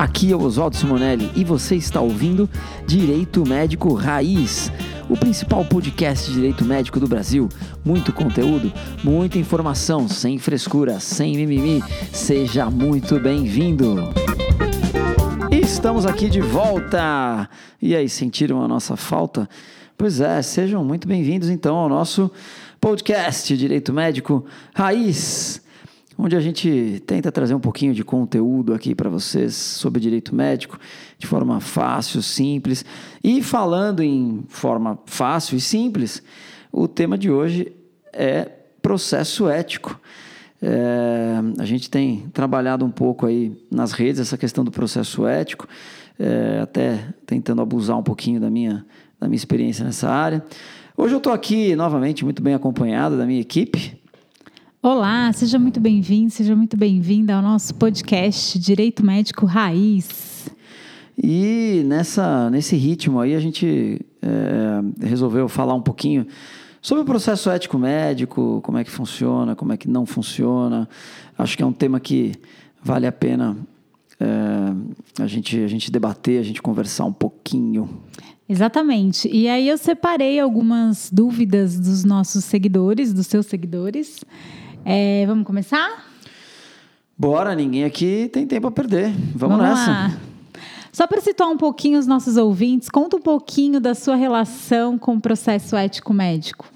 Aqui é o Oswaldo Simonelli e você está ouvindo Direito Médico Raiz, o principal podcast de direito médico do Brasil. Muito conteúdo, muita informação, sem frescura, sem mimimi. Seja muito bem-vindo. Estamos aqui de volta. E aí, sentiram a nossa falta? Pois é, sejam muito bem-vindos então ao nosso podcast Direito Médico Raiz onde a gente tenta trazer um pouquinho de conteúdo aqui para vocês sobre direito médico de forma fácil, simples. E falando em forma fácil e simples, o tema de hoje é processo ético. É, a gente tem trabalhado um pouco aí nas redes essa questão do processo ético, é, até tentando abusar um pouquinho da minha, da minha experiência nessa área. Hoje eu estou aqui novamente muito bem acompanhado da minha equipe. Olá, seja muito bem-vindo, seja muito bem-vinda ao nosso podcast Direito Médico Raiz. E nessa, nesse ritmo aí a gente é, resolveu falar um pouquinho sobre o processo ético médico, como é que funciona, como é que não funciona. Acho que é um tema que vale a pena é, a, gente, a gente debater, a gente conversar um pouquinho. Exatamente. E aí eu separei algumas dúvidas dos nossos seguidores, dos seus seguidores. É, vamos começar? Bora, ninguém aqui tem tempo a perder. Vamos, vamos nessa. Lá. Só para situar um pouquinho os nossos ouvintes, conta um pouquinho da sua relação com o processo ético médico.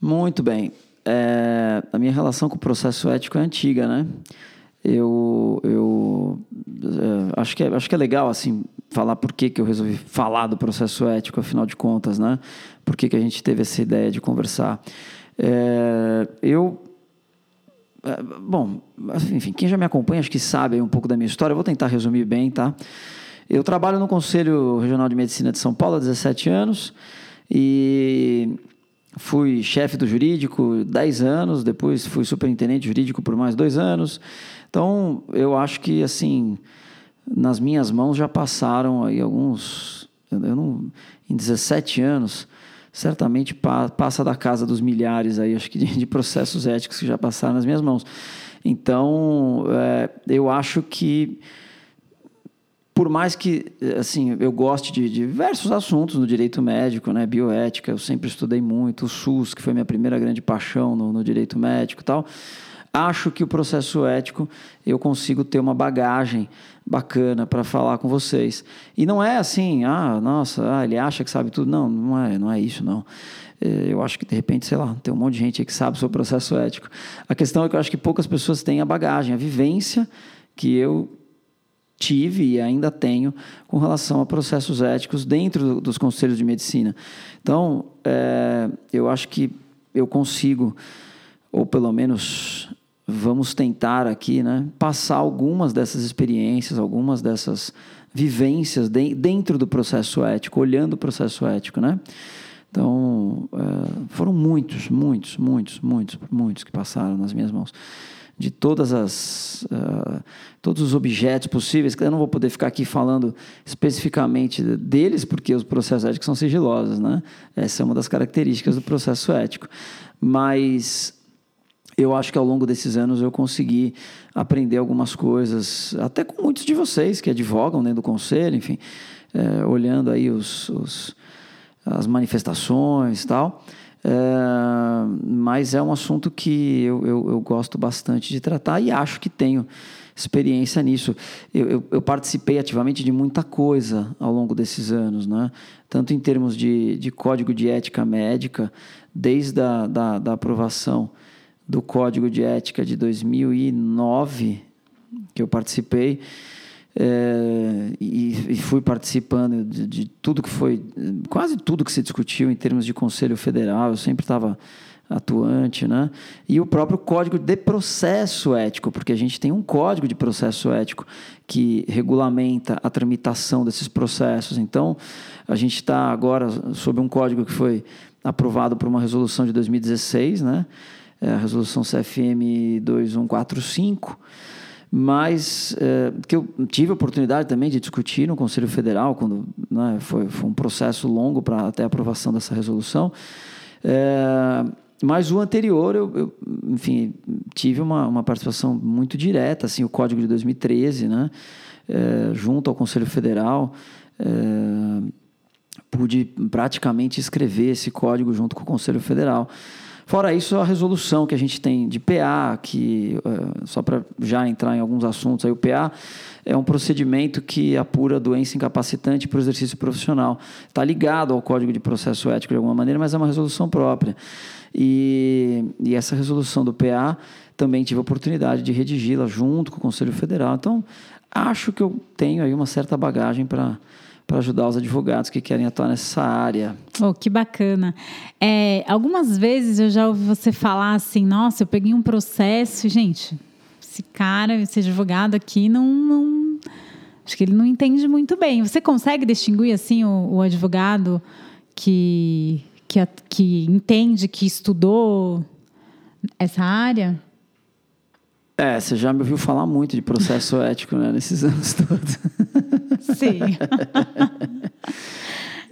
Muito bem. É, a minha relação com o processo ético é antiga, né? Eu, eu é, acho, que é, acho que é legal, assim, falar por que, que eu resolvi falar do processo ético, afinal de contas, né? Por que, que a gente teve essa ideia de conversar. É, eu bom, enfim, quem já me acompanha acho que sabe um pouco da minha história. Eu vou tentar resumir bem, tá? Eu trabalho no Conselho Regional de Medicina de São Paulo há 17 anos e fui chefe do jurídico 10 anos, depois fui superintendente jurídico por mais dois anos. Então, eu acho que, assim, nas minhas mãos já passaram aí alguns... Eu não, em 17 anos certamente pa passa da casa dos milhares aí, acho que de, de, processos éticos que já passaram nas minhas mãos. Então, é, eu acho que por mais que assim eu goste de, diversos assuntos no direito médico, né, bioética, eu sempre estudei muito, o SUS, que foi minha primeira grande paixão no, no direito médico, e tal. Acho que o processo ético eu consigo ter uma bagagem bacana para falar com vocês. E não é assim, ah, nossa, ah, ele acha que sabe tudo. Não, não é, não é isso, não. É, eu acho que de repente, sei lá, tem um monte de gente que sabe sobre o processo ético. A questão é que eu acho que poucas pessoas têm a bagagem, a vivência que eu tive e ainda tenho com relação a processos éticos dentro dos conselhos de medicina. Então, é, eu acho que eu consigo, ou pelo menos vamos tentar aqui né, passar algumas dessas experiências, algumas dessas vivências de, dentro do processo ético, olhando o processo ético, né? Então, é, foram muitos, muitos, muitos, muitos, muitos que passaram nas minhas mãos. De todas as, uh, todos os objetos possíveis, que eu não vou poder ficar aqui falando especificamente deles, porque os processos éticos são sigilosos, né? Essa é uma das características do processo ético. Mas eu acho que ao longo desses anos eu consegui aprender algumas coisas, até com muitos de vocês que advogam dentro do conselho, enfim, é, olhando aí os, os, as manifestações e tal. É, mas é um assunto que eu, eu, eu, gosto bastante de tratar e acho que tenho experiência nisso. Eu, eu, eu, participei ativamente de muita coisa ao longo desses anos, né? tanto em termos de, de código de ética médica, desde a da, da aprovação do Código de Ética de 2009, que eu participei, é, e, e, fui participando de, de, tudo que foi, quase tudo que se discutiu em termos de Conselho Federal, eu sempre estava atuante, né? E o próprio Código de Processo Ético, porque a gente tem um Código de Processo Ético que regulamenta a tramitação desses processos. Então, a gente está agora sob um código que foi aprovado por uma resolução de 2016, né? É, a resolução CFM 2145, mas é, que eu tive a oportunidade também de discutir no Conselho Federal, quando né, foi, foi, um processo longo para até a aprovação dessa resolução. É, mas o anterior, eu, eu, enfim, tive uma, uma participação muito direta, assim, o Código de 2013, né? É, junto ao Conselho Federal, é, pude praticamente escrever esse código junto com o Conselho Federal. Fora isso, a resolução que a gente tem de PA, que uh, só para já entrar em alguns assuntos, aí o PA é um procedimento que apura doença incapacitante para o exercício profissional. Está ligado ao Código de Processo Ético de alguma maneira, mas é uma resolução própria. E, e essa resolução do PA também tive a oportunidade de redigi-la junto com o Conselho Federal. Então, acho que eu tenho aí uma certa bagagem para para ajudar os advogados que querem atuar nessa área. Oh, que bacana. É, algumas vezes eu já ouvi você falar assim, nossa, eu peguei um processo, gente, esse cara, esse advogado aqui não, não acho que ele não entende muito bem. Você consegue distinguir assim o, o advogado que, que, que entende, que estudou essa área? É, você já me ouviu falar muito de processo ético, né, nesses anos todos. Sim.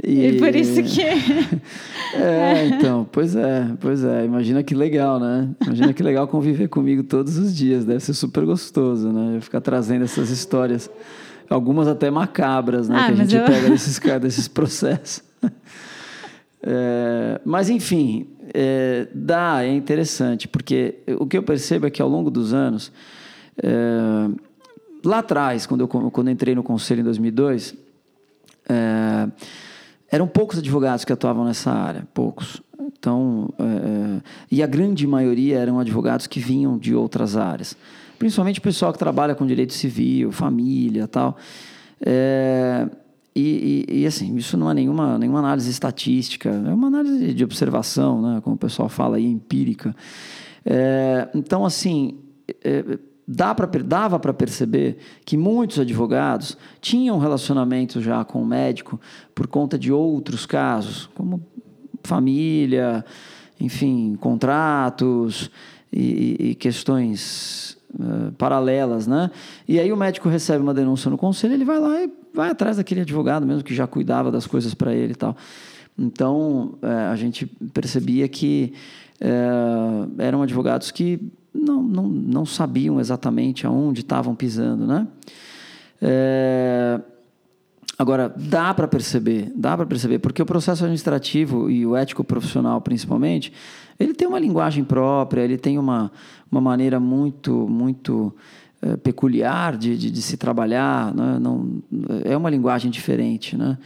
e... e por isso que. é, então, pois é, pois é. Imagina que legal, né? Imagina que legal conviver comigo todos os dias. Deve ser super gostoso, né? Eu ficar trazendo essas histórias, algumas até macabras, né? Ah, que a gente eu... pega desses, desses processos. É, mas, enfim, é, dá, é interessante, porque o que eu percebo é que ao longo dos anos, é, lá atrás, quando eu, quando eu entrei no conselho em 2002, é, eram poucos advogados que atuavam nessa área, poucos. Então, é, é, e a grande maioria eram advogados que vinham de outras áreas, principalmente o pessoal que trabalha com direito civil, família, tal. É, e, e, e, assim, isso não é nenhuma, nenhuma análise estatística, é uma análise de observação, né, como o pessoal fala aí, empírica. É, então, assim, é, dá pra, dava para perceber que muitos advogados tinham relacionamento já com o médico por conta de outros casos, como família, enfim, contratos e, e questões uh, paralelas, né? E aí o médico recebe uma denúncia no conselho, ele vai lá e vai atrás daquele advogado mesmo que já cuidava das coisas para ele e tal. Então, é, a gente percebia que é, eram advogados que não, não, não sabiam exatamente aonde estavam pisando, né? É, agora, dá para perceber, dá para perceber, porque o processo administrativo e o ético profissional, principalmente, ele tem uma linguagem própria, ele tem uma, uma maneira muito, muito é, peculiar de, de, de, se trabalhar, né? não, é uma linguagem diferente, né?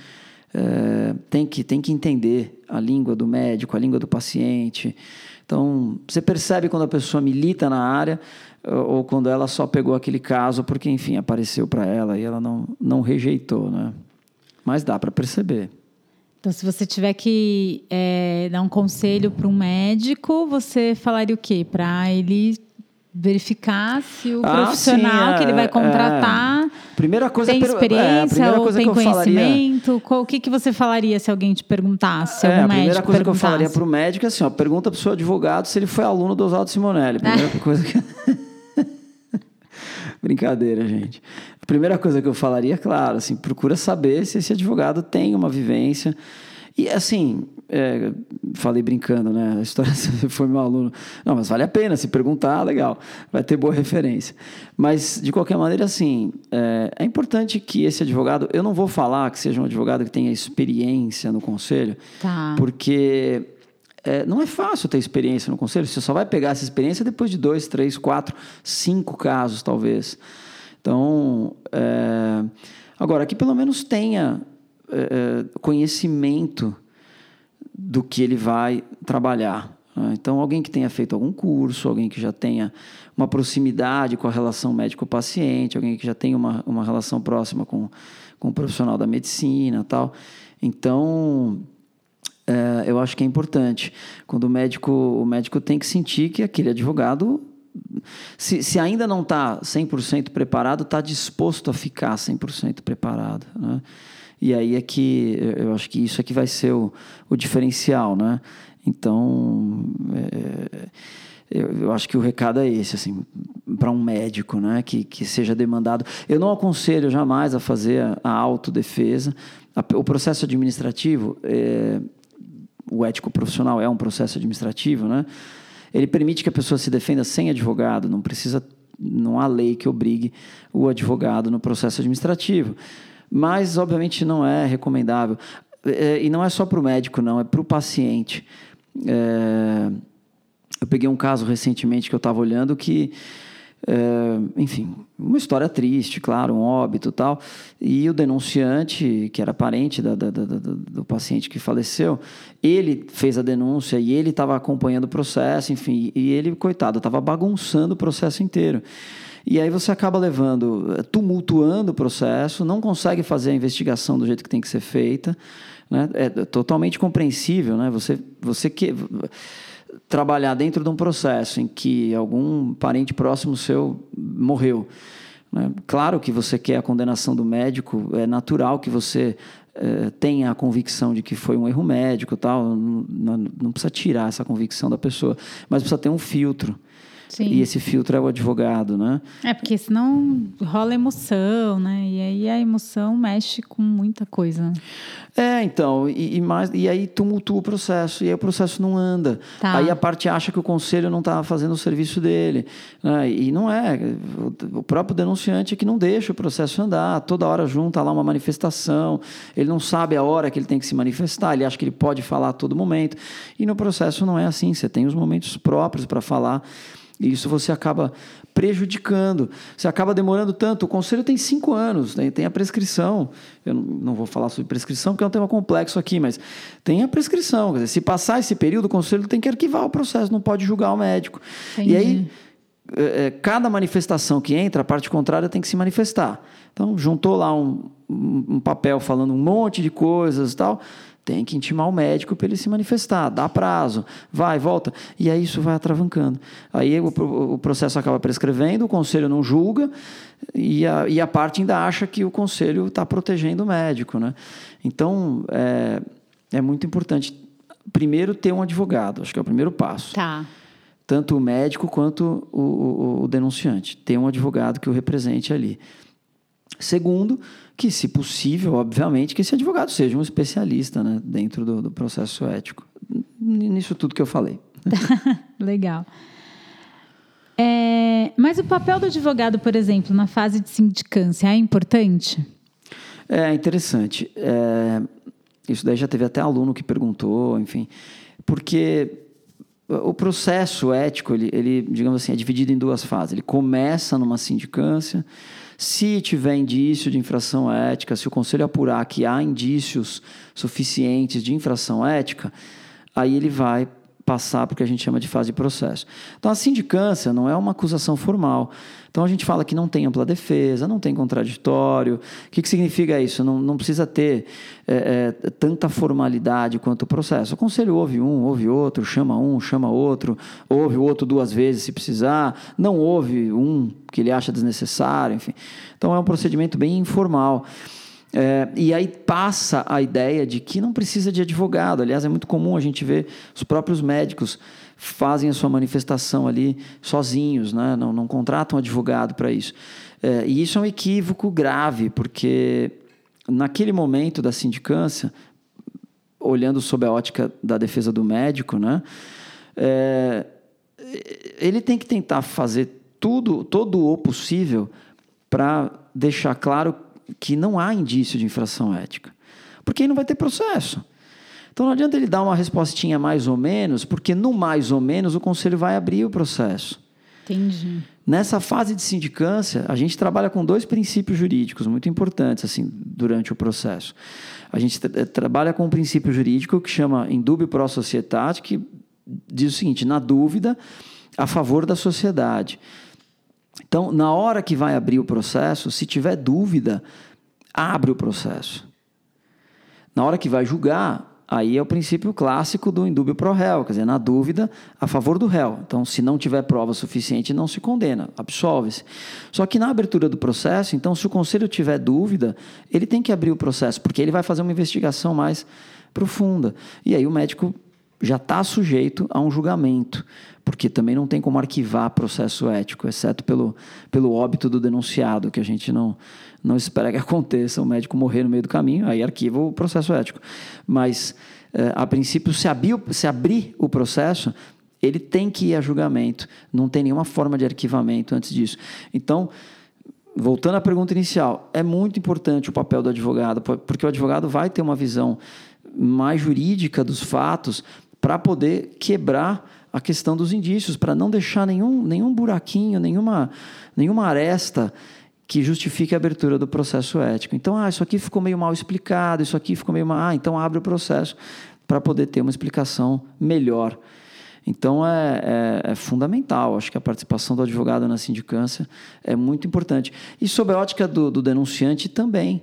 É, tem, que, tem que entender a língua do médico, a língua do paciente. Então, você percebe quando a pessoa milita na área ou quando ela só pegou aquele caso porque, enfim, apareceu para ela e ela não, não rejeitou, né? Mas dá para perceber. Então, se você tiver que é, dar um conselho para um médico, você falaria o quê? Para ele verificar se o ah, profissional sim, é, que ele vai é. contratar é. Primeira coisa tem é, experiência é, ou tem conhecimento. Falaria... O que, que você falaria se alguém te perguntasse? É, a primeira coisa que eu falaria para o médico é assim: ó, pergunta para o seu advogado se ele foi aluno do Oswaldo Simonelli. Primeira coisa que. Brincadeira, gente. A primeira coisa que eu falaria, claro, assim, procura saber se esse advogado tem uma vivência. E assim, é, falei brincando, né? A história foi meu aluno. Não, mas vale a pena se perguntar, legal, vai ter boa referência. Mas, de qualquer maneira, assim, é, é importante que esse advogado. Eu não vou falar que seja um advogado que tenha experiência no conselho, tá. porque é, não é fácil ter experiência no conselho. Você só vai pegar essa experiência depois de dois, três, quatro, cinco casos, talvez. Então, é, agora, que pelo menos tenha é, é conhecimento do que ele vai trabalhar. Né? Então, alguém que tenha feito algum curso, alguém que já tenha uma proximidade com a relação médico-paciente, alguém que já tenha uma, uma relação próxima com, com o profissional da medicina tal. Então, é, eu acho que é importante. Quando o médico, o médico tem que sentir que aquele advogado, se, se ainda não está 100% preparado, está disposto a ficar 100% preparado. Né? E aí é que eu acho que isso é que vai ser o, o diferencial, né? Então, é, eu, eu, acho que o recado é esse, assim, para um médico, né? Que, que seja demandado. Eu não aconselho jamais a fazer a, a autodefesa. A, o processo administrativo, é, o ético profissional é um processo administrativo, né? Ele permite que a pessoa se defenda sem advogado, não precisa, não há lei que obrigue o advogado no processo administrativo. Mas, obviamente, não é recomendável. É, e não é só para o médico, não, é para o paciente. É, eu peguei um caso recentemente que eu estava olhando que é, enfim, uma história triste, claro, um óbito tal. E o denunciante, que era parente da, da, da, do paciente que faleceu, ele fez a denúncia e ele estava acompanhando o processo, enfim, e ele, coitado, estava bagunçando o processo inteiro. E aí você acaba levando, tumultuando o processo, não consegue fazer a investigação do jeito que tem que ser feita. Né? É totalmente compreensível, né? Você, você que trabalhar dentro de um processo em que algum parente próximo seu morreu. Né? Claro que você quer a condenação do médico, é natural que você é, tenha a convicção de que foi um erro médico, tal. Não, não precisa tirar essa convicção da pessoa, mas precisa ter um filtro. Sim. E esse filtro é o advogado, né? É, porque senão rola emoção, né? E aí a emoção mexe com muita coisa. É, então, e, e mais, e aí tumultua o processo, e aí o processo não anda. Tá. Aí a parte acha que o conselho não está fazendo o serviço dele. Né? E não é. O próprio denunciante é que não deixa o processo andar. Toda hora junta lá uma manifestação, ele não sabe a hora que ele tem que se manifestar, ele acha que ele pode falar a todo momento. E no processo não é assim, você tem os momentos próprios para falar. E isso você acaba prejudicando. Você acaba demorando tanto. O conselho tem cinco anos, né? tem a prescrição. Eu não vou falar sobre prescrição porque é um tema complexo aqui, mas tem a prescrição. Dizer, se passar esse período, o conselho tem que arquivar o processo, não pode julgar o médico. Entendi. E aí, é, é, cada manifestação que entra, a parte contrária tem que se manifestar. Então, juntou lá um, um papel falando um monte de coisas e tal tem que intimar o médico para ele se manifestar, dá prazo, vai, volta. E aí isso vai atravancando. Aí o, o processo acaba prescrevendo, o conselho não julga e a, e a parte ainda acha que o conselho está protegendo o médico. Né? Então, é, é muito importante, primeiro, ter um advogado, acho que é o primeiro passo. Tá. Tanto o médico quanto o, o, o denunciante. Ter um advogado que o represente ali. Segundo, que, se possível, obviamente, que esse advogado seja um especialista né, dentro do, do processo ético. Nisso tudo que eu falei. Legal. É, mas o papel do advogado, por exemplo, na fase de sindicância é importante? É interessante. É, isso daí já teve até aluno que perguntou, enfim, porque o processo ético, ele, ele, digamos assim, é dividido em duas fases. Ele começa numa sindicância, se tiver indício de infração ética, se o conselho apurar que há indícios suficientes de infração ética, aí ele vai passar para o que a gente chama de fase de processo. Então, a sindicância não é uma acusação formal. Então, a gente fala que não tem ampla defesa, não tem contraditório. O que, que significa isso? Não, não precisa ter é, é, tanta formalidade quanto o processo. O conselho ouve um, ouve outro, chama um, chama outro, ouve o outro duas vezes se precisar, não ouve um que ele acha desnecessário, enfim. Então, é um procedimento bem informal. É, e aí passa a ideia de que não precisa de advogado. Aliás, é muito comum a gente ver os próprios médicos fazem a sua manifestação ali sozinhos, né? não, não contratam advogado para isso. É, e isso é um equívoco grave, porque naquele momento da sindicância, olhando sob a ótica da defesa do médico, né? É, ele tem que tentar fazer tudo, todo o possível para deixar claro que não há indício de infração ética. Porque aí não vai ter processo. Então não adianta ele dar uma respostinha mais ou menos, porque no mais ou menos o conselho vai abrir o processo. Entendi. Nessa fase de sindicância, a gente trabalha com dois princípios jurídicos muito importantes assim durante o processo. A gente tra trabalha com um princípio jurídico que chama indubio pro societate, que diz o seguinte: na dúvida, a favor da sociedade. Então, na hora que vai abrir o processo, se tiver dúvida, abre o processo. Na hora que vai julgar, aí é o princípio clássico do indúbio pro réu, quer dizer, na dúvida, a favor do réu. Então, se não tiver prova suficiente, não se condena, absolve-se. Só que na abertura do processo, então, se o conselho tiver dúvida, ele tem que abrir o processo, porque ele vai fazer uma investigação mais profunda. E aí o médico já está sujeito a um julgamento, porque também não tem como arquivar processo ético, exceto pelo, pelo óbito do denunciado, que a gente não, não espera que aconteça, o médico morrer no meio do caminho, aí arquiva o processo ético. Mas é, a princípio, se abrir, se abrir o processo, ele tem que ir a julgamento. Não tem nenhuma forma de arquivamento antes disso. Então, voltando à pergunta inicial, é muito importante o papel do advogado, porque o advogado vai ter uma visão mais jurídica dos fatos para poder quebrar a questão dos indícios, para não deixar nenhum, nenhum buraquinho, nenhuma, nenhuma aresta que justifique a abertura do processo ético. Então, ah, isso aqui ficou meio mal explicado, isso aqui ficou meio mal. Ah, então abre o processo para poder ter uma explicação melhor. Então é, é, é, fundamental, acho que a participação do advogado na sindicância é muito importante. E sob a ótica do, do denunciante também,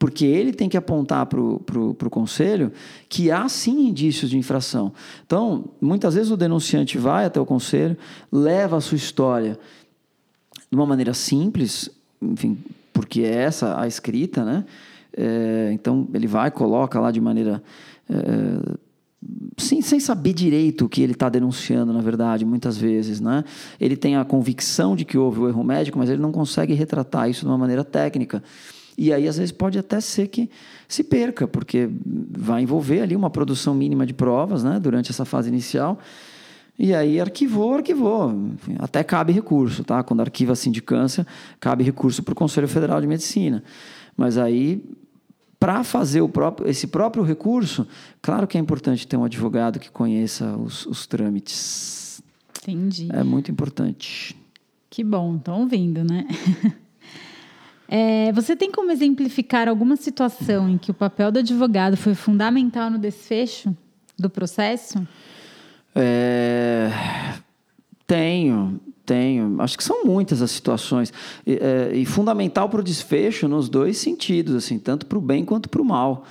porque ele tem que apontar para o conselho que há sim indícios de infração. Então, muitas vezes o denunciante vai até o conselho, leva a sua história de uma maneira simples, enfim, porque é essa a escrita, né? É, então, ele vai, coloca lá de maneira. É, sem, sem saber direito o que ele está denunciando, na verdade, muitas vezes. Né? Ele tem a convicção de que houve o erro médico, mas ele não consegue retratar isso de uma maneira técnica. E aí, às vezes, pode até ser que se perca, porque vai envolver ali uma produção mínima de provas né, durante essa fase inicial. E aí, arquivou, arquivou. Enfim, até cabe recurso, tá? Quando arquiva a sindicância, cabe recurso para o Conselho Federal de Medicina. Mas aí para fazer o próprio, esse próprio recurso, claro que é importante ter um advogado que conheça os, os trâmites. Entendi. É muito importante. Que bom, estão ouvindo, né? É, você tem como exemplificar alguma situação em que o papel do advogado foi fundamental no desfecho do processo? É, tenho. Tenho. Acho que são muitas as situações. E, é, e fundamental para o desfecho nos dois sentidos, assim, tanto para o bem quanto para o mal.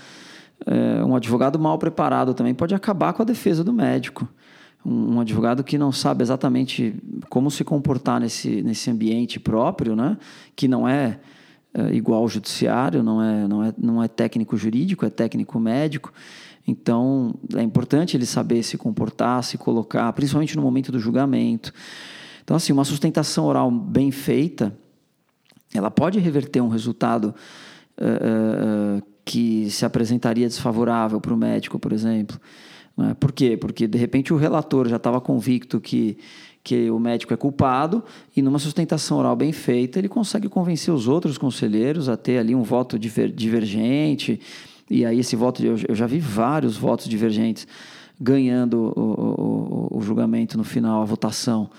É, um advogado mal preparado também pode acabar com a defesa do médico. Um, um, advogado que não sabe exatamente como se comportar nesse, nesse ambiente próprio, né? que não é, é igual ao judiciário, não é, não, é, não é técnico jurídico, é técnico médico. Então, é importante ele saber se comportar, se colocar, principalmente no momento do julgamento. Então, assim, uma sustentação oral bem feita, ela pode reverter um resultado uh, uh, que se apresentaria desfavorável para o médico, por exemplo. Né? Por quê? Porque, de repente, o relator já estava convicto que, que o médico é culpado e, numa sustentação oral bem feita, ele consegue convencer os outros conselheiros a ter ali um voto diver, divergente. E aí, esse voto, eu, já vi vários votos divergentes ganhando o, o, o, julgamento no final, a votação.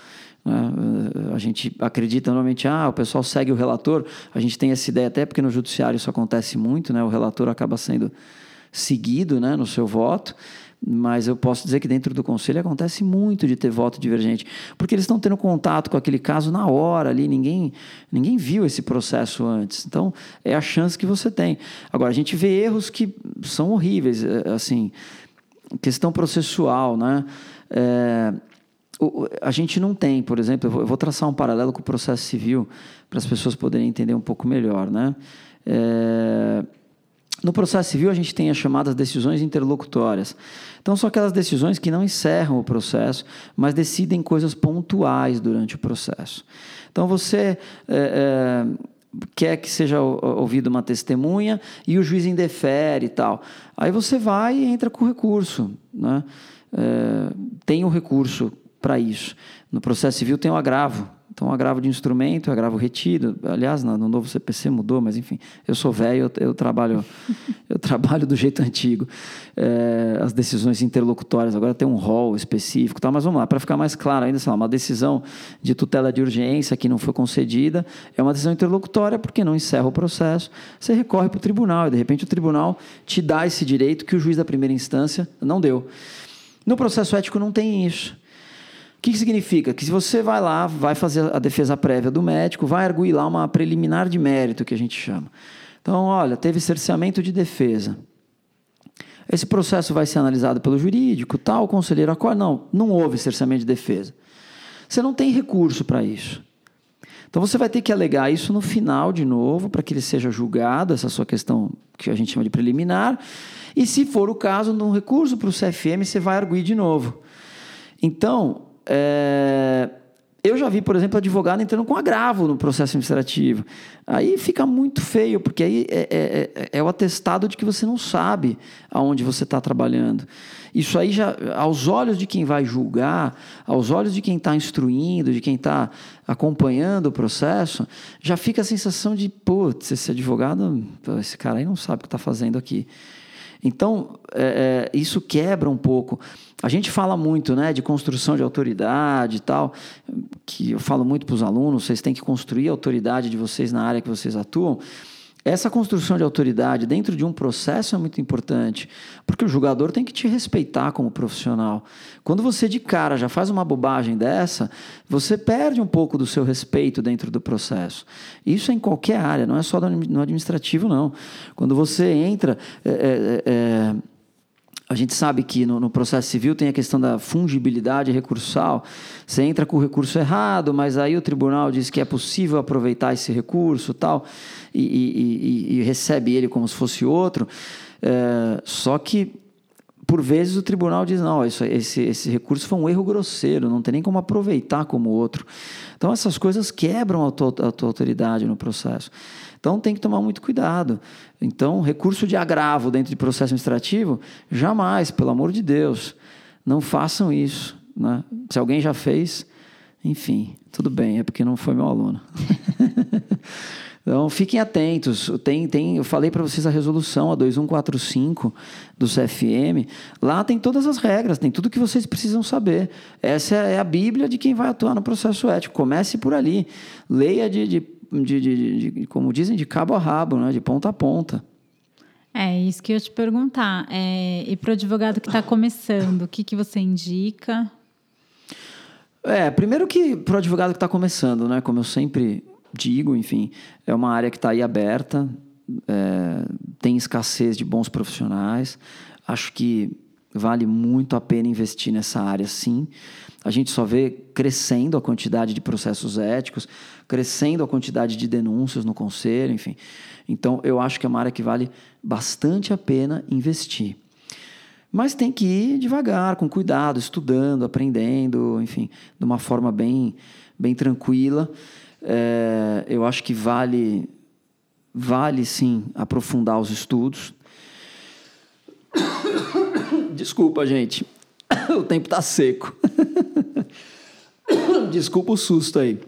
Né? A gente acredita normalmente, ah, o pessoal segue o relator. A gente tem essa ideia, até porque no judiciário isso acontece muito, né? o relator acaba sendo seguido né, no seu voto. Mas eu posso dizer que dentro do conselho acontece muito de ter voto divergente, porque eles estão tendo contato com aquele caso na hora ali, ninguém, ninguém viu esse processo antes. Então, é a chance que você tem. Agora, a gente vê erros que são horríveis, é, assim, questão processual, né? É, a gente não tem, por exemplo, eu vou, traçar um paralelo com o processo civil para as pessoas poderem entender um pouco melhor, né? É, no processo civil, a gente tem as chamadas decisões interlocutórias. Então, são aquelas decisões que não encerram o processo, mas decidem coisas pontuais durante o processo. Então, você é, é, quer que seja ouvida uma testemunha e o juiz indefere e tal. Aí você vai e entra com o recurso. Né? É, tem o recurso para isso. No processo civil tem o agravo. Então, agravo de instrumento, agravo retido. Aliás, no novo CPC mudou, mas enfim, eu sou velho, eu, eu trabalho, eu trabalho do jeito antigo. É, as decisões interlocutórias agora tem um rol específico, tá? Mas vamos lá, para ficar mais claro ainda, lá, uma decisão de tutela de urgência que não foi concedida é uma decisão interlocutória porque não encerra o processo. Você recorre para o tribunal e de repente o tribunal te dá esse direito que o juiz da primeira instância não deu. No processo ético não tem isso. O que, significa? Que se você vai lá, vai fazer a defesa prévia do médico, vai arguir lá uma preliminar de mérito, que a gente chama. Então, olha, teve cerceamento de defesa. Esse processo vai ser analisado pelo jurídico, tal, o conselheiro acorda. Não, não houve cerceamento de defesa. Você não tem recurso para isso. Então você vai ter que alegar isso no final de novo, para que ele seja julgado, essa sua questão que a gente chama de preliminar. E se for o caso, no recurso para o CFM, você vai arguir de novo. Então, é, eu já vi, por exemplo, advogado entrando com agravo no processo administrativo. Aí fica muito feio, porque aí é, é, é, é o atestado de que você não sabe aonde você está trabalhando. Isso aí já, aos olhos de quem vai julgar, aos olhos de quem está instruindo, de quem está acompanhando o processo, já fica a sensação de, putz, esse advogado, esse cara aí não sabe o que está fazendo aqui. Então, é, é, isso quebra um pouco. A gente fala muito né, de construção de autoridade e tal, que eu falo muito para os alunos, vocês têm que construir a autoridade de vocês na área que vocês atuam. Essa construção de autoridade dentro de um processo é muito importante, porque o julgador tem que te respeitar como profissional. Quando você de cara já faz uma bobagem dessa, você perde um pouco do seu respeito dentro do processo. Isso é em qualquer área, não é só no administrativo, não. Quando você entra. É, é, é, a gente sabe que no, no, processo civil tem a questão da fungibilidade recursal. Você entra com o recurso errado, mas aí o tribunal diz que é possível aproveitar esse recurso tal, e, e, e, recebe ele como se fosse outro. É, só que, por vezes, o tribunal diz: não, isso, esse, esse recurso foi um erro grosseiro, não tem nem como aproveitar como outro. Então, essas coisas quebram a tua, a tua autoridade no processo. Então tem que tomar muito cuidado. Então, recurso de agravo dentro de processo administrativo, jamais, pelo amor de Deus, não façam isso. Né? Se alguém já fez, enfim, tudo bem, é porque não foi meu aluno. Então, fiquem atentos. Tem, tem, eu falei para vocês a resolução, a 2145 do CFM. Lá tem todas as regras, tem tudo que vocês precisam saber. Essa é a Bíblia de quem vai atuar no processo ético. Comece por ali. Leia de, de de, de, de, como dizem, de cabo a rabo, né? de ponta a ponta. É isso que eu ia te perguntar. É, e para o advogado que está começando, o que, que você indica? É, primeiro que para o advogado que está começando, né? Como eu sempre digo, enfim, é uma área que está aí aberta, é, tem escassez de bons profissionais. Acho que vale muito a pena investir nessa área, sim. A gente só vê crescendo a quantidade de processos éticos, crescendo a quantidade de denúncias no conselho, enfim. Então, eu acho que é uma área que vale bastante a pena investir. Mas tem que ir devagar, com cuidado, estudando, aprendendo, enfim, de uma forma bem, bem tranquila. É, eu acho que vale, vale sim aprofundar os estudos. Desculpa, gente. O tempo está seco. Desculpa o susto aí.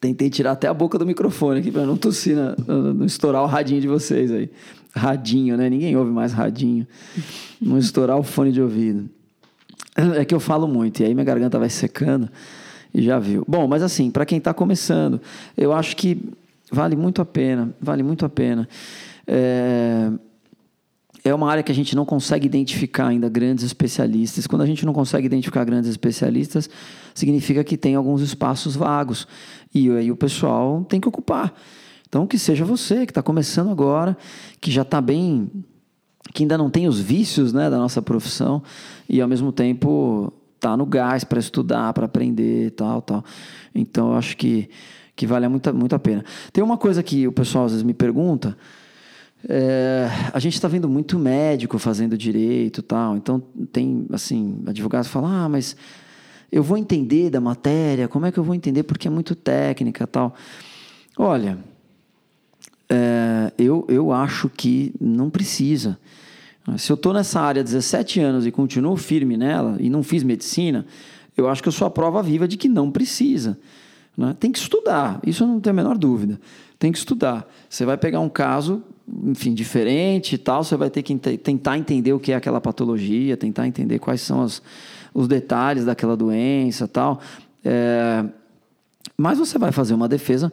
Tentei tirar até a boca do microfone aqui para não tossir, na, não estourar o radinho de vocês aí. Radinho, né? Ninguém ouve mais radinho. Não estourar o fone de ouvido. É que eu falo muito e aí minha garganta vai secando e já viu. Bom, mas assim, para quem está começando, eu acho que vale muito a pena, vale muito a pena. É, é uma área que a gente não consegue identificar ainda grandes especialistas. Quando a gente não consegue identificar grandes especialistas, significa que tem alguns espaços vagos. E aí o pessoal tem que ocupar. Então, que seja você que está começando agora, que já está bem. que ainda não tem os vícios né, da nossa profissão, e ao mesmo tempo está no gás para estudar, para aprender tal, tal. Então, eu acho que, que vale muito, muito a pena. Tem uma coisa que o pessoal às vezes me pergunta é, a gente está vendo muito médico fazendo direito tal. Então, tem, assim, advogados falam, ah, mas eu vou entender da matéria, como é que eu vou entender? Porque é muito técnica tal. Olha, é, eu, eu acho que não precisa. Se eu estou nessa área há 17 anos e continuo firme nela e não fiz medicina, eu acho que eu sou a prova viva de que não precisa. Né? Tem que estudar, isso eu não tenho a menor dúvida. Tem que estudar. Você vai pegar um caso enfim, diferente e tal, você vai ter que tentar entender o que é aquela patologia, tentar entender quais são as, os detalhes daquela doença e tal. É, mas você vai fazer uma defesa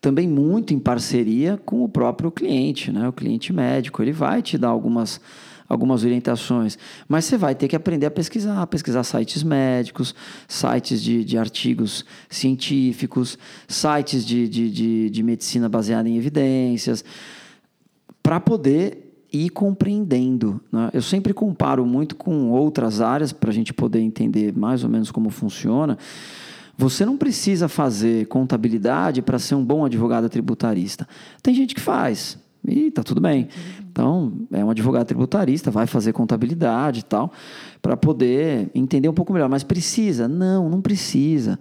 também muito em parceria com o próprio cliente, né? o cliente médico. Ele vai te dar algumas, algumas orientações, mas você vai ter que aprender a pesquisar, pesquisar sites médicos, sites de, de artigos científicos, sites de, de, de, de medicina baseada em evidências para poder ir compreendendo. Né? Eu sempre comparo muito com outras áreas para a gente poder entender mais ou menos como funciona. Você não precisa fazer contabilidade para ser um bom advogado tributarista. Tem gente que faz. E tá tudo bem. Então, é um advogado tributarista, vai fazer contabilidade e tal, para poder entender um pouco melhor. Mas precisa? Não, não precisa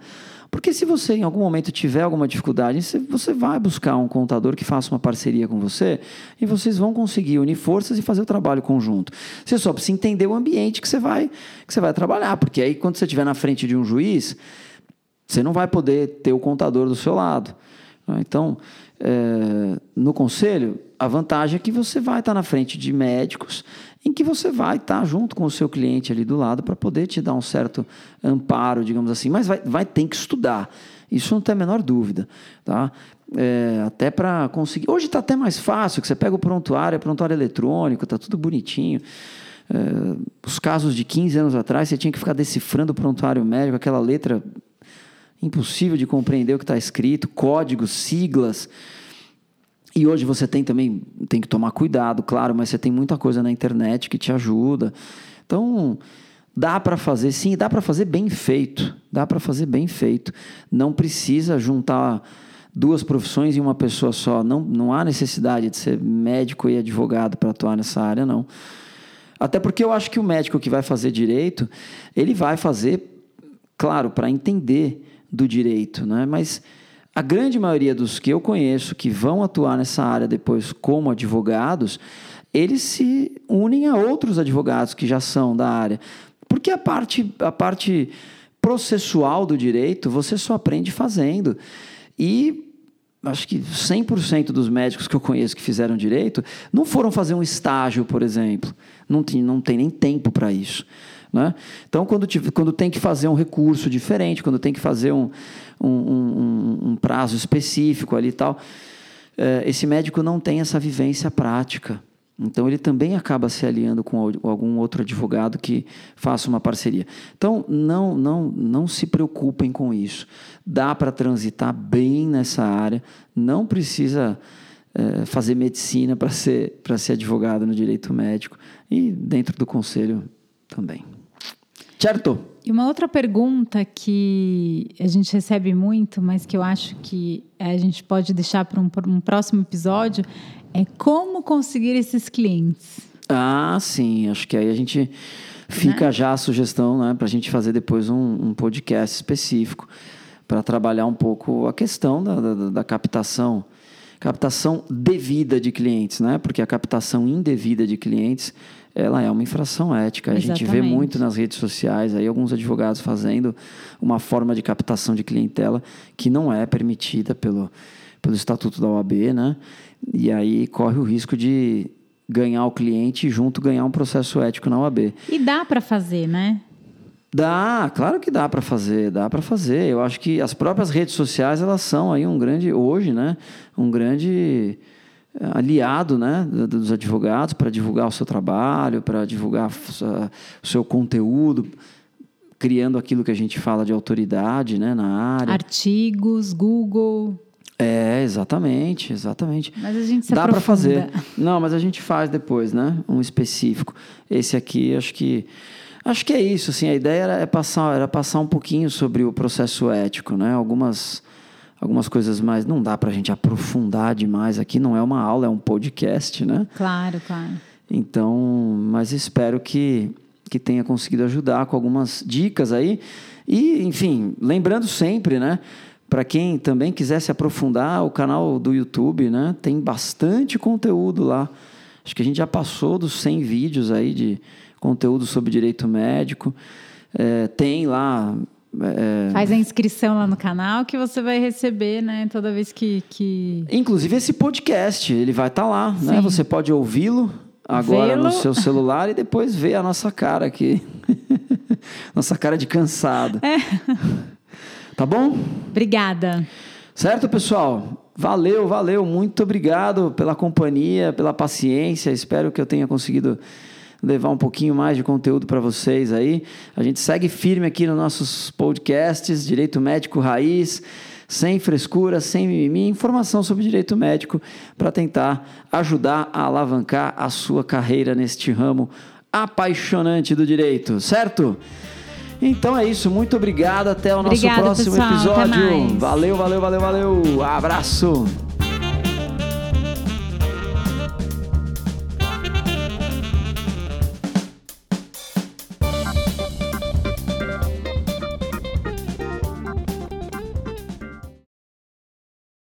Porque se você em algum momento tiver alguma dificuldade, você vai buscar um contador que faça uma parceria com você e vocês vão conseguir unir forças e fazer o trabalho conjunto. Você só precisa entender o ambiente que você vai, que você vai trabalhar, porque aí quando você estiver na frente de um juiz, você não vai poder ter o contador do seu lado. Então, é, no conselho, a vantagem é que você vai estar na frente de médicos em que você vai estar junto com o seu cliente ali do lado para poder te dar um certo amparo, digamos assim, mas vai, vai ter que estudar. Isso não tem a menor dúvida, tá? É, até para conseguir. Hoje está até mais fácil, que você pega o prontuário, é prontuário eletrônico, está tudo bonitinho. É, os casos de 15 anos atrás, você tinha que ficar decifrando o prontuário médico, aquela letra impossível de compreender o que está escrito, códigos, siglas. E hoje você tem também, tem que tomar cuidado, claro, mas você tem muita coisa na internet que te ajuda. Então, dá para fazer, sim, dá para fazer bem feito. Dá para fazer bem feito. Não precisa juntar duas profissões em uma pessoa só. Não, não há necessidade de ser médico e advogado para atuar nessa área, não. Até porque eu acho que o médico que vai fazer direito, ele vai fazer, claro, para entender do direito, né? Mas a grande maioria dos que eu conheço que vão atuar nessa área depois como advogados, eles se unem a outros advogados que já são da área. Porque a parte, a parte processual do direito você só aprende fazendo. E acho que 100% dos médicos que eu conheço que fizeram direito não foram fazer um estágio, por exemplo. Não tem, não tem nem tempo para isso. Né? Então, quando, quando tem que fazer um recurso diferente, quando tem que fazer um, um, um, um prazo específico ali e tal, é, esse médico não tem essa vivência prática. Então, ele também acaba se aliando com algum outro advogado que faça uma parceria. Então, não, não, não se preocupem com isso. Dá para transitar bem nessa área, não precisa é, fazer medicina para ser, ser advogado no direito médico e dentro do conselho também. Certo? E uma outra pergunta que a gente recebe muito, mas que eu acho que a gente pode deixar para um, um próximo episódio, é como conseguir esses clientes. Ah, sim. Acho que aí a gente fica né? já a sugestão né, para a gente fazer depois um, um podcast específico para trabalhar um pouco a questão da, da, da, captação. Captação devida de clientes, né? Porque a captação indevida de clientes ela é uma infração ética. A gente vê muito nas redes sociais aí alguns advogados fazendo uma forma de captação de clientela que não é permitida pelo, pelo estatuto da OAB, né? E aí corre o risco de ganhar o cliente e junto ganhar um processo ético na OAB. E dá para fazer, né? Dá, claro que dá para fazer, dá para fazer. Eu acho que as próprias redes sociais elas são aí um grande hoje, né? Um grande aliado né, dos advogados para divulgar o seu trabalho, para divulgar o seu conteúdo, criando aquilo que a gente fala de autoridade né, na área. Artigos, Google. É, exatamente, exatamente. Mas a gente se Dá para fazer. Não, mas a gente faz depois, né? Um específico. Esse aqui, acho que acho que é isso. Assim, a ideia era é passar, era passar um pouquinho sobre o processo ético, né? Algumas algumas coisas mais. Não dá para a gente aprofundar demais aqui, não é uma aula, é um podcast, né? Claro, claro. Então, mas espero que, que tenha conseguido ajudar com algumas dicas aí. E, enfim, lembrando sempre, né? Para quem também quiser se aprofundar, o canal do YouTube, né? Tem bastante conteúdo lá. Acho que a gente já passou dos 100 vídeos aí de conteúdo sobre direito médico. É, tem lá é... Faz a inscrição lá no canal que você vai receber, né? Toda vez que. que... Inclusive esse podcast, ele vai estar tá lá, né? Sim. né? Você pode ouvi-lo agora no seu celular e depois ver a nossa cara aqui. nossa cara de cansado. É. Tá bom? Obrigada. Certo, pessoal? Valeu, valeu. Muito obrigado pela companhia, pela paciência. Espero que eu tenha conseguido levar um pouquinho mais de conteúdo para vocês aí. A gente segue firme aqui nos nossos podcasts, Direito Médico Raiz, sem frescura, sem mimimi, informação sobre direito médico para tentar ajudar a alavancar a sua carreira neste ramo apaixonante do direito, certo? Então é isso, muito obrigado, até o nosso Obrigada, próximo pessoal, episódio. Valeu, valeu, valeu, valeu. Abraço.